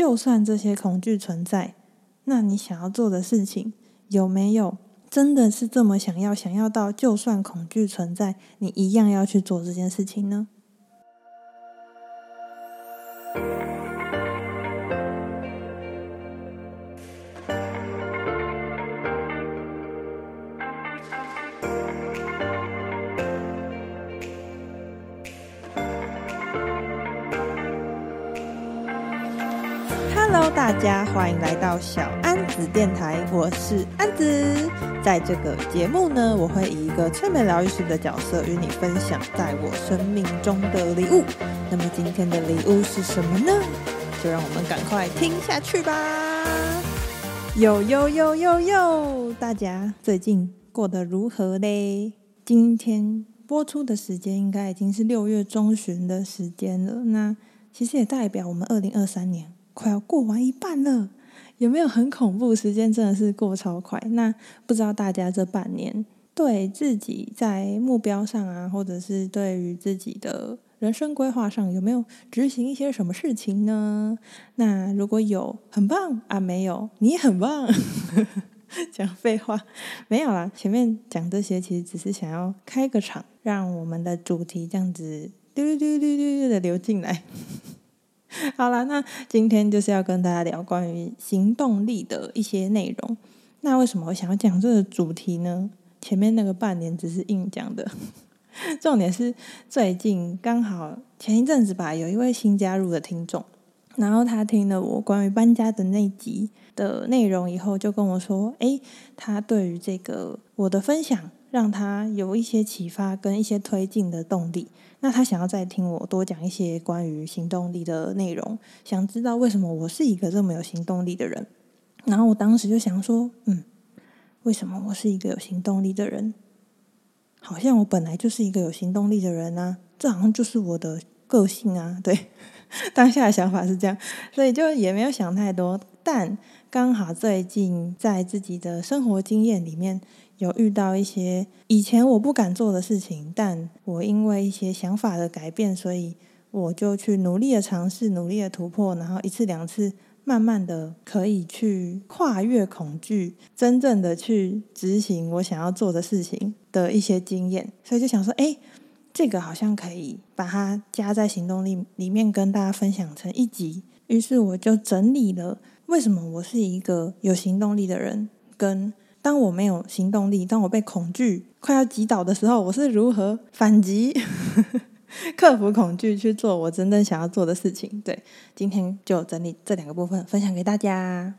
就算这些恐惧存在，那你想要做的事情有没有真的是这么想要？想要到就算恐惧存在，你一样要去做这件事情呢？小安子电台，我是安子。在这个节目呢，我会以一个催眠疗愈师的角色与你分享在我生命中的礼物。那么今天的礼物是什么呢？就让我们赶快听下去吧。哟哟哟哟哟，大家最近过得如何嘞？今天播出的时间应该已经是六月中旬的时间了。那其实也代表我们二零二三年。快要过完一半了，有没有很恐怖？时间真的是过超快。那不知道大家这半年对自己在目标上啊，或者是对于自己的人生规划上，有没有执行一些什么事情呢？那如果有，很棒啊；没有，你很棒。讲废话，没有啦。前面讲这些，其实只是想要开个场，让我们的主题这样子嘟嘟嘟嘟嘟的流进来。好了，那今天就是要跟大家聊关于行动力的一些内容。那为什么我想要讲这个主题呢？前面那个半年只是硬讲的，重点是最近刚好前一阵子吧，有一位新加入的听众，然后他听了我关于搬家的那集的内容以后，就跟我说：“诶，他对于这个我的分享，让他有一些启发跟一些推进的动力。”那他想要再听我多讲一些关于行动力的内容，想知道为什么我是一个这么有行动力的人。然后我当时就想说，嗯，为什么我是一个有行动力的人？好像我本来就是一个有行动力的人啊，这好像就是我的个性啊。对，当下的想法是这样，所以就也没有想太多。但刚好最近在自己的生活经验里面。有遇到一些以前我不敢做的事情，但我因为一些想法的改变，所以我就去努力的尝试，努力的突破，然后一次两次，慢慢的可以去跨越恐惧，真正的去执行我想要做的事情的一些经验，所以就想说，哎，这个好像可以把它加在行动力里面，跟大家分享成一集。于是我就整理了为什么我是一个有行动力的人，跟。当我没有行动力，当我被恐惧快要击倒的时候，我是如何反击、克服恐惧，去做我真正想要做的事情？对，今天就整理这两个部分分享给大家。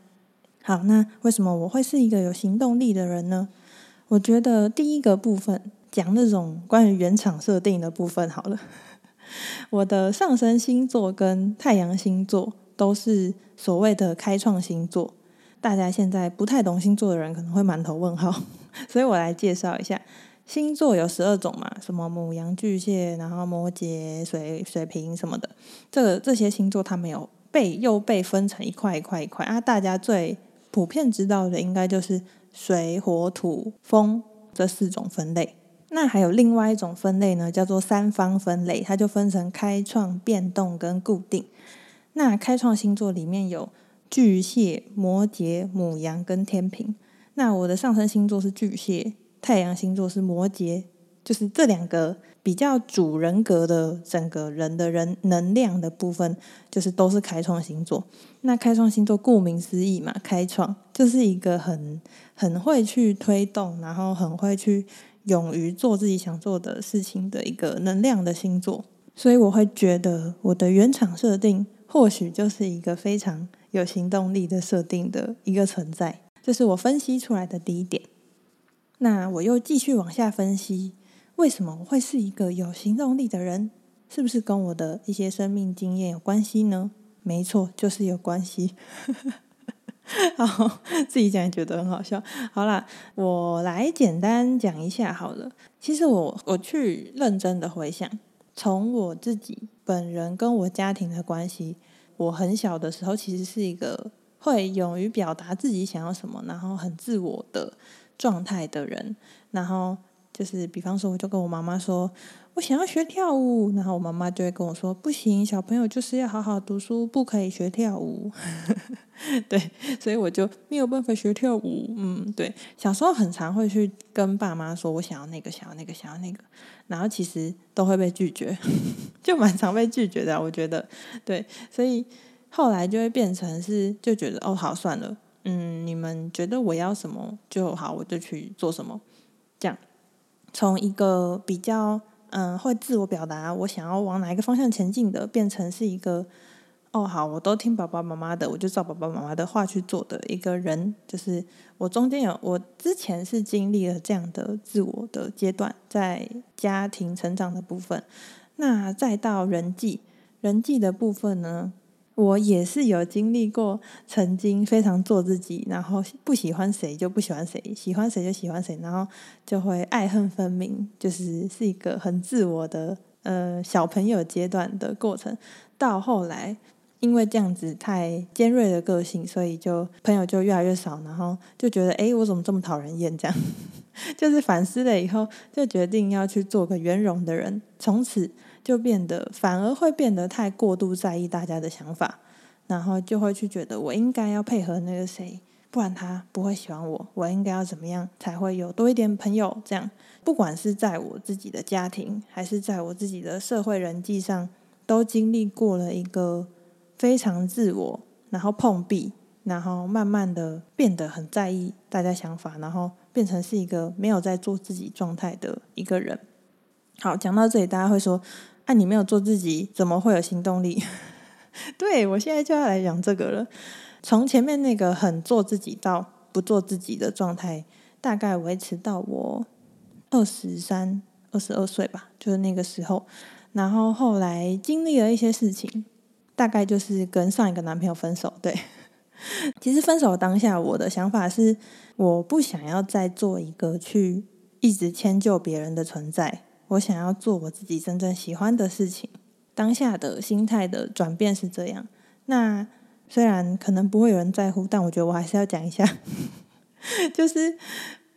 好，那为什么我会是一个有行动力的人呢？我觉得第一个部分讲那种关于原厂设定的部分好了。我的上升星座跟太阳星座都是所谓的开创星座。大家现在不太懂星座的人可能会满头问号，所以我来介绍一下。星座有十二种嘛，什么母羊、巨蟹，然后摩羯、水水瓶什么的。这个这些星座它没有被又被分成一块一块一块啊。大家最普遍知道的应该就是水、火、土、风这四种分类。那还有另外一种分类呢，叫做三方分类，它就分成开创、变动跟固定。那开创星座里面有。巨蟹、摩羯、母羊跟天秤，那我的上升星座是巨蟹，太阳星座是摩羯，就是这两个比较主人格的整个人的人能量的部分，就是都是开创星座。那开创星座顾名思义嘛，开创就是一个很很会去推动，然后很会去勇于做自己想做的事情的一个能量的星座。所以我会觉得我的原厂设定或许就是一个非常。有行动力的设定的一个存在，这是我分析出来的第一点。那我又继续往下分析，为什么我会是一个有行动力的人？是不是跟我的一些生命经验有关系呢？没错，就是有关系。好，自己讲也觉得很好笑。好啦，我来简单讲一下好了。其实我我去认真的回想，从我自己本人跟我家庭的关系。我很小的时候，其实是一个会勇于表达自己想要什么，然后很自我的状态的人。然后就是比方说，我就跟我妈妈说，我想要学跳舞，然后我妈妈就会跟我说，不行，小朋友就是要好好读书，不可以学跳舞。对，所以我就没有办法学跳舞。嗯，对，小时候很常会去跟爸妈说，我想要那个，想要那个，想要那个，然后其实都会被拒绝，就蛮常被拒绝的，我觉得。对，所以后来就会变成是，就觉得哦，好，算了，嗯，你们觉得我要什么就好，我就去做什么，从一个比较嗯会自我表达，我想要往哪一个方向前进的，变成是一个哦好，我都听爸爸妈妈的，我就照爸爸妈妈的话去做的一个人。就是我中间有我之前是经历了这样的自我的阶段，在家庭成长的部分，那再到人际人际的部分呢？我也是有经历过，曾经非常做自己，然后不喜欢谁就不喜欢谁，喜欢谁就喜欢谁，然后就会爱恨分明，就是是一个很自我的呃小朋友阶段的过程。到后来，因为这样子太尖锐的个性，所以就朋友就越来越少，然后就觉得诶，我怎么这么讨人厌？这样 就是反思了以后，就决定要去做个圆融的人，从此。就变得反而会变得太过度在意大家的想法，然后就会去觉得我应该要配合那个谁，不然他不会喜欢我。我应该要怎么样才会有多一点朋友？这样，不管是在我自己的家庭，还是在我自己的社会人际上，都经历过了一个非常自我，然后碰壁，然后慢慢的变得很在意大家想法，然后变成是一个没有在做自己状态的一个人。好，讲到这里，大家会说。啊，你没有做自己，怎么会有行动力？对，我现在就要来讲这个了。从前面那个很做自己到不做自己的状态，大概维持到我二十三、二十二岁吧，就是那个时候。然后后来经历了一些事情，大概就是跟上一个男朋友分手。对，其实分手当下，我的想法是，我不想要再做一个去一直迁就别人的存在。我想要做我自己真正喜欢的事情，当下的心态的转变是这样。那虽然可能不会有人在乎，但我觉得我还是要讲一下，就是，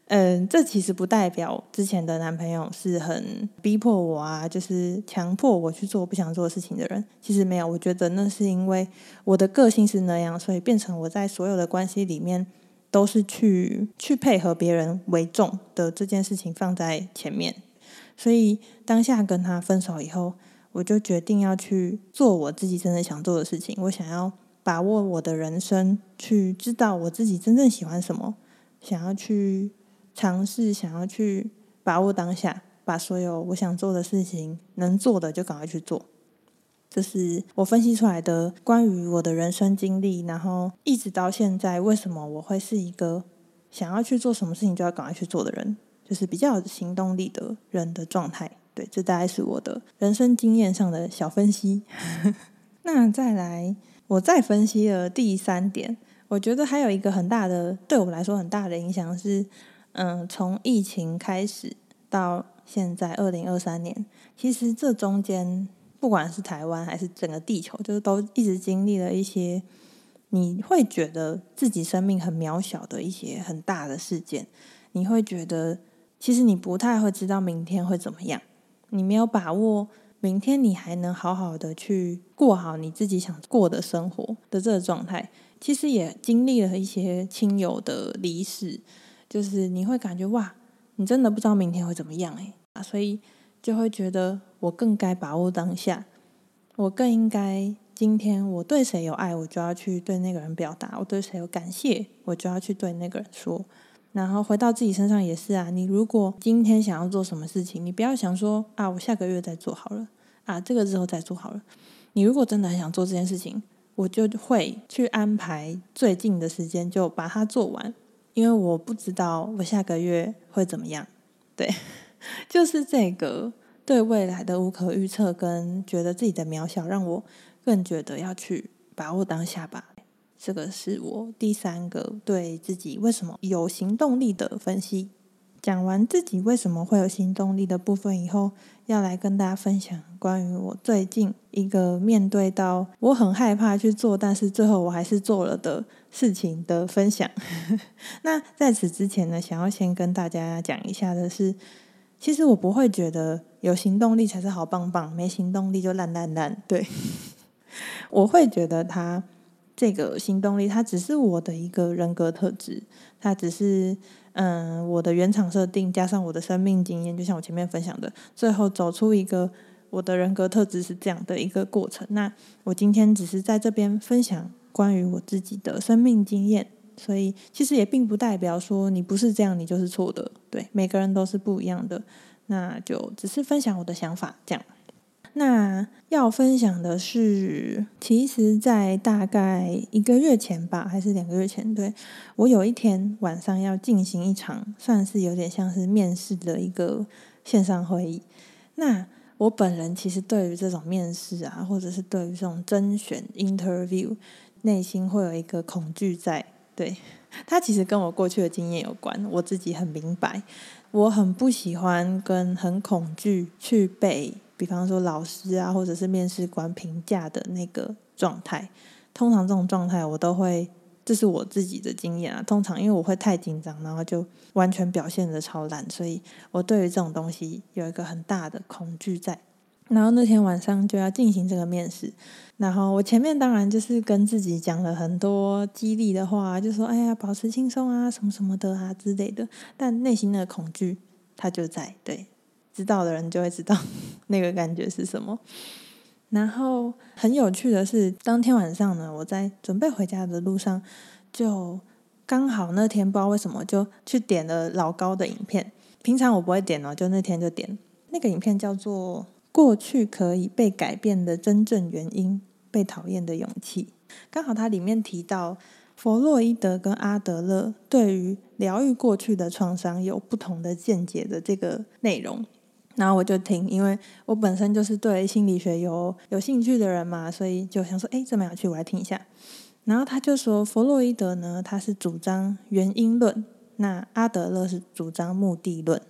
嗯，这其实不代表之前的男朋友是很逼迫我啊，就是强迫我去做不想做事情的人。其实没有，我觉得那是因为我的个性是那样，所以变成我在所有的关系里面都是去去配合别人为重的这件事情放在前面。所以当下跟他分手以后，我就决定要去做我自己真的想做的事情。我想要把握我的人生，去知道我自己真正喜欢什么，想要去尝试，想要去把握当下，把所有我想做的事情能做的就赶快去做。这是我分析出来的关于我的人生经历，然后一直到现在，为什么我会是一个想要去做什么事情就要赶快去做的人。就是比较有行动力的人的状态，对，这大概是我的人生经验上的小分析。那再来，我再分析了第三点，我觉得还有一个很大的，对我来说很大的影响是，嗯，从疫情开始到现在二零二三年，其实这中间不管是台湾还是整个地球，就是都一直经历了一些你会觉得自己生命很渺小的一些很大的事件，你会觉得。其实你不太会知道明天会怎么样，你没有把握明天你还能好好的去过好你自己想过的生活的这个状态。其实也经历了一些亲友的离世，就是你会感觉哇，你真的不知道明天会怎么样哎啊，所以就会觉得我更该把握当下，我更应该今天我对谁有爱，我就要去对那个人表达；我对谁有感谢，我就要去对那个人说。然后回到自己身上也是啊，你如果今天想要做什么事情，你不要想说啊，我下个月再做好了啊，这个之后再做好了。你如果真的很想做这件事情，我就会去安排最近的时间就把它做完，因为我不知道我下个月会怎么样。对，就是这个对未来的无可预测跟觉得自己的渺小，让我更觉得要去把握当下吧。这个是我第三个对自己为什么有行动力的分析。讲完自己为什么会有行动力的部分以后，要来跟大家分享关于我最近一个面对到我很害怕去做，但是最后我还是做了的事情的分享。那在此之前呢，想要先跟大家讲一下的是，其实我不会觉得有行动力才是好棒棒，没行动力就烂烂烂。对，我会觉得他这个行动力，它只是我的一个人格特质，它只是嗯我的原厂设定加上我的生命经验，就像我前面分享的，最后走出一个我的人格特质是这样的一个过程。那我今天只是在这边分享关于我自己的生命经验。所以其实也并不代表说你不是这样，你就是错的。对，每个人都是不一样的。那就只是分享我的想法，这样。那要分享的是，其实，在大概一个月前吧，还是两个月前，对，我有一天晚上要进行一场，算是有点像是面试的一个线上会议。那我本人其实对于这种面试啊，或者是对于这种甄选 interview，内心会有一个恐惧在。对，他其实跟我过去的经验有关，我自己很明白，我很不喜欢跟很恐惧去被，比方说老师啊，或者是面试官评价的那个状态。通常这种状态我都会，这是我自己的经验啊。通常因为我会太紧张，然后就完全表现的超烂，所以我对于这种东西有一个很大的恐惧在。然后那天晚上就要进行这个面试，然后我前面当然就是跟自己讲了很多激励的话，就说“哎呀，保持轻松啊，什么什么的啊之类的”，但内心的恐惧它就在。对，知道的人就会知道 那个感觉是什么。然后很有趣的是，当天晚上呢，我在准备回家的路上，就刚好那天不知道为什么就去点了老高的影片。平常我不会点哦，就那天就点那个影片，叫做。过去可以被改变的真正原因，被讨厌的勇气。刚好它里面提到弗洛伊德跟阿德勒对于疗愈过去的创伤有不同的见解的这个内容，然后我就听，因为我本身就是对心理学有有兴趣的人嘛，所以就想说，哎，这么有趣，我来听一下。然后他就说，弗洛伊德呢，他是主张原因论，那阿德勒是主张目的论。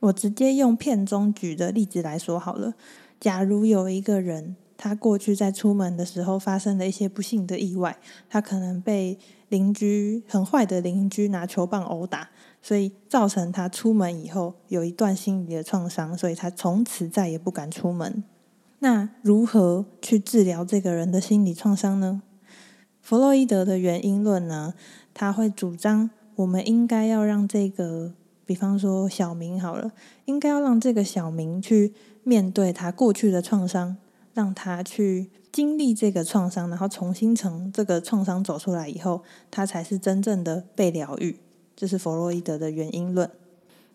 我直接用片中举的例子来说好了。假如有一个人，他过去在出门的时候发生了一些不幸的意外，他可能被邻居很坏的邻居拿球棒殴打，所以造成他出门以后有一段心理的创伤，所以他从此再也不敢出门。那如何去治疗这个人的心理创伤呢？弗洛伊德的原因论呢，他会主张我们应该要让这个。比方说小明好了，应该要让这个小明去面对他过去的创伤，让他去经历这个创伤，然后重新从这个创伤走出来以后，他才是真正的被疗愈。这是弗洛伊德的原因论。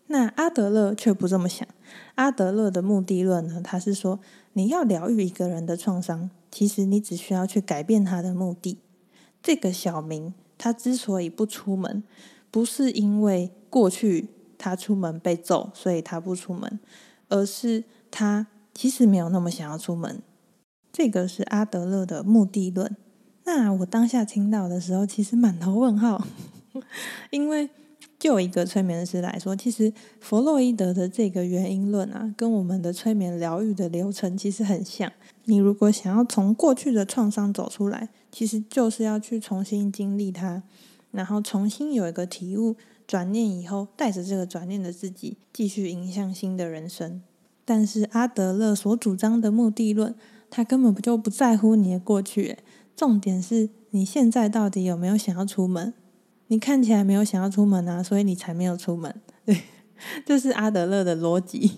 那阿德勒却不这么想。阿德勒的目的论呢，他是说你要疗愈一个人的创伤，其实你只需要去改变他的目的。这个小明他之所以不出门，不是因为过去。他出门被揍，所以他不出门，而是他其实没有那么想要出门。这个是阿德勒的目的论。那我当下听到的时候，其实满头问号，因为就一个催眠师来说，其实弗洛伊德的这个原因论啊，跟我们的催眠疗愈的流程其实很像。你如果想要从过去的创伤走出来，其实就是要去重新经历它，然后重新有一个体悟。转念以后，带着这个转念的自己，继续迎向新的人生。但是阿德勒所主张的目的论，他根本不就不在乎你的过去。重点是你现在到底有没有想要出门？你看起来没有想要出门啊，所以你才没有出门。对，这是阿德勒的逻辑。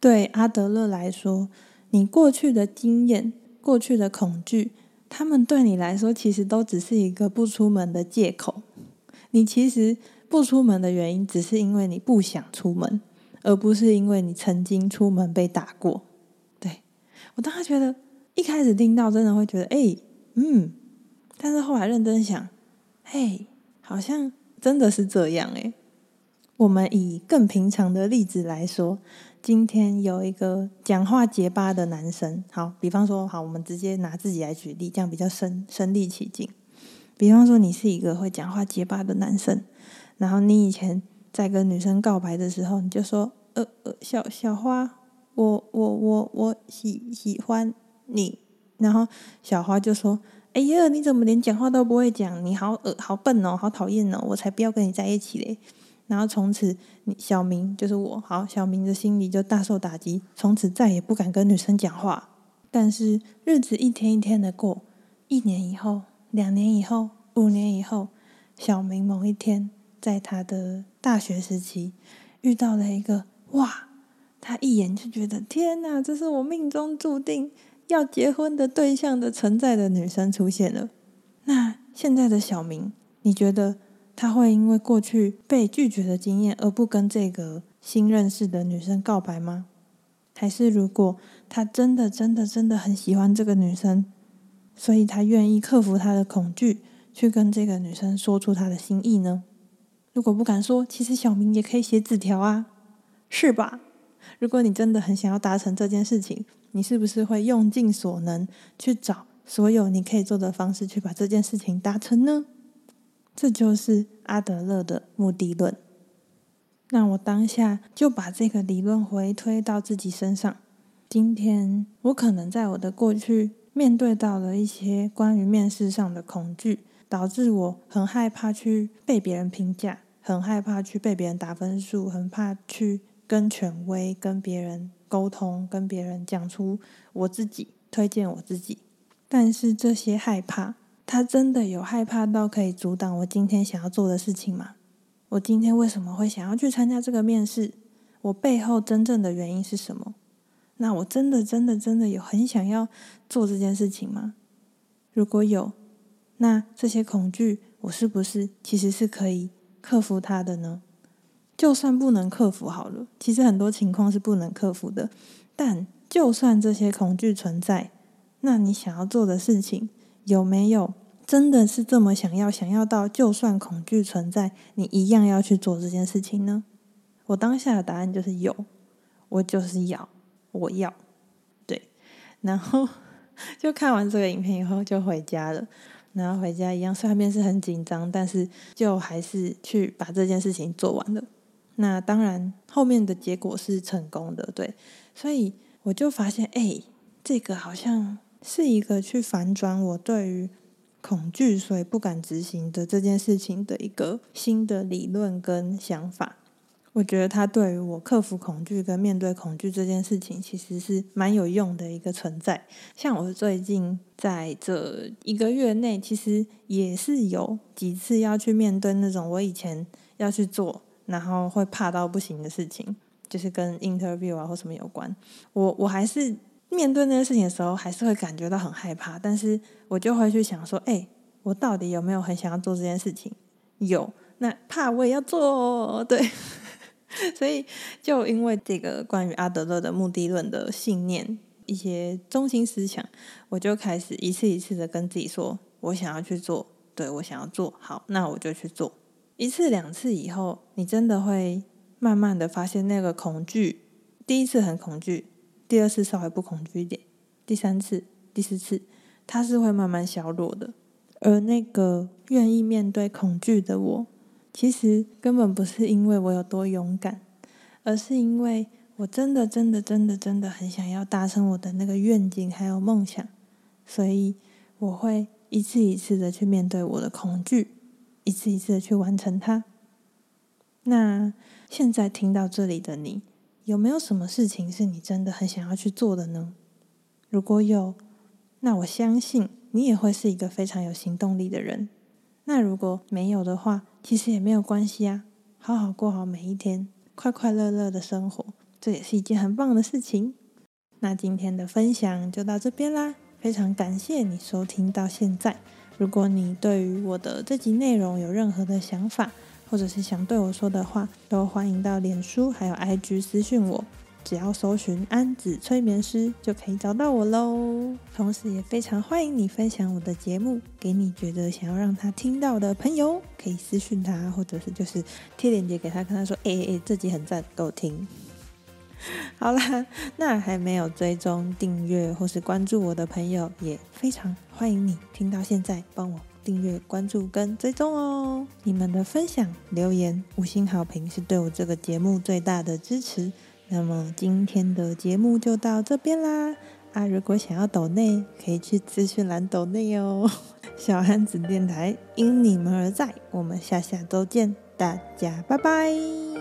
对阿德勒来说，你过去的经验、过去的恐惧，他们对你来说其实都只是一个不出门的借口。你其实。不出门的原因，只是因为你不想出门，而不是因为你曾经出门被打过。对，我当时觉得，一开始听到真的会觉得，哎，嗯，但是后来认真想，嘿，好像真的是这样诶。我们以更平常的例子来说，今天有一个讲话结巴的男生，好，比方说，好，我们直接拿自己来举例，这样比较身身临其境。比方说，你是一个会讲话结巴的男生。然后你以前在跟女生告白的时候，你就说：“呃呃，小小花，我我我我喜喜欢你。”然后小花就说：“哎呀，你怎么连讲话都不会讲？你好恶，好笨哦，好讨厌哦！我才不要跟你在一起嘞。”然后从此小明就是我，好，小明的心里就大受打击，从此再也不敢跟女生讲话。但是日子一天一天的过，一年以后，两年以后，五年以后，小明某一天在他的大学时期遇到了一个哇，他一眼就觉得天哪，这是我命中注定要结婚的对象的存在的女生出现了。那现在的小明，你觉得他会因为过去被拒绝的经验而不跟这个新认识的女生告白吗？还是如果他真的、真的、真的很喜欢这个女生，所以他愿意克服他的恐惧，去跟这个女生说出他的心意呢？如果不敢说，其实小明也可以写纸条啊，是吧？如果你真的很想要达成这件事情，你是不是会用尽所能去找所有你可以做的方式，去把这件事情达成呢？这就是阿德勒的目的论。那我当下就把这个理论回推到自己身上。今天我可能在我的过去面对到了一些关于面试上的恐惧，导致我很害怕去被别人评价，很害怕去被别人打分数，很怕去跟权威、跟别人沟通、跟别人讲出我自己，推荐我自己。但是这些害怕，他真的有害怕到可以阻挡我今天想要做的事情吗？我今天为什么会想要去参加这个面试？我背后真正的原因是什么？那我真的、真的、真的有很想要做这件事情吗？如果有，那这些恐惧，我是不是其实是可以克服它的呢？就算不能克服好了，其实很多情况是不能克服的。但就算这些恐惧存在，那你想要做的事情有没有真的是这么想要？想要到就算恐惧存在，你一样要去做这件事情呢？我当下的答案就是有，我就是要。我要，对，然后 就看完这个影片以后就回家了。然后回家一样，虽然面是很紧张，但是就还是去把这件事情做完了。那当然，后面的结果是成功的，对。所以我就发现，哎，这个好像是一个去反转我对于恐惧，所以不敢执行的这件事情的一个新的理论跟想法。我觉得它对于我克服恐惧跟面对恐惧这件事情，其实是蛮有用的一个存在。像我最近在这一个月内，其实也是有几次要去面对那种我以前要去做，然后会怕到不行的事情，就是跟 interview 啊或什么有关。我我还是面对那些事情的时候，还是会感觉到很害怕，但是我就会去想说，哎，我到底有没有很想要做这件事情？有，那怕我也要做，对。所以，就因为这个关于阿德勒的目的论的信念，一些中心思想，我就开始一次一次的跟自己说，我想要去做，对，我想要做好，那我就去做。一次两次以后，你真的会慢慢的发现那个恐惧，第一次很恐惧，第二次稍微不恐惧一点，第三次、第四次，它是会慢慢消弱的。而那个愿意面对恐惧的我。其实根本不是因为我有多勇敢，而是因为我真的、真的、真的、真的很想要达成我的那个愿景还有梦想，所以我会一次一次的去面对我的恐惧，一次一次的去完成它。那现在听到这里的你，有没有什么事情是你真的很想要去做的呢？如果有，那我相信你也会是一个非常有行动力的人。那如果没有的话，其实也没有关系啊，好好过好每一天，快快乐乐的生活，这也是一件很棒的事情。那今天的分享就到这边啦，非常感谢你收听到现在。如果你对于我的这集内容有任何的想法，或者是想对我说的话，都欢迎到脸书还有 IG 私讯我。只要搜寻安子催眠师，就可以找到我喽。同时，也非常欢迎你分享我的节目给你觉得想要让他听到的朋友，可以私讯他，或者是就是贴链接给他，跟他说：“哎哎哎，这集很赞，给我听。” 好啦，那还没有追踪、订阅或是关注我的朋友，也非常欢迎你听到现在帮我订阅、关注跟追踪哦。你们的分享、留言、五星好评是对我这个节目最大的支持。那么今天的节目就到这边啦！啊，如果想要抖内，可以去资讯栏抖内哦。小安子电台因你们而在，我们下下周见，大家拜拜。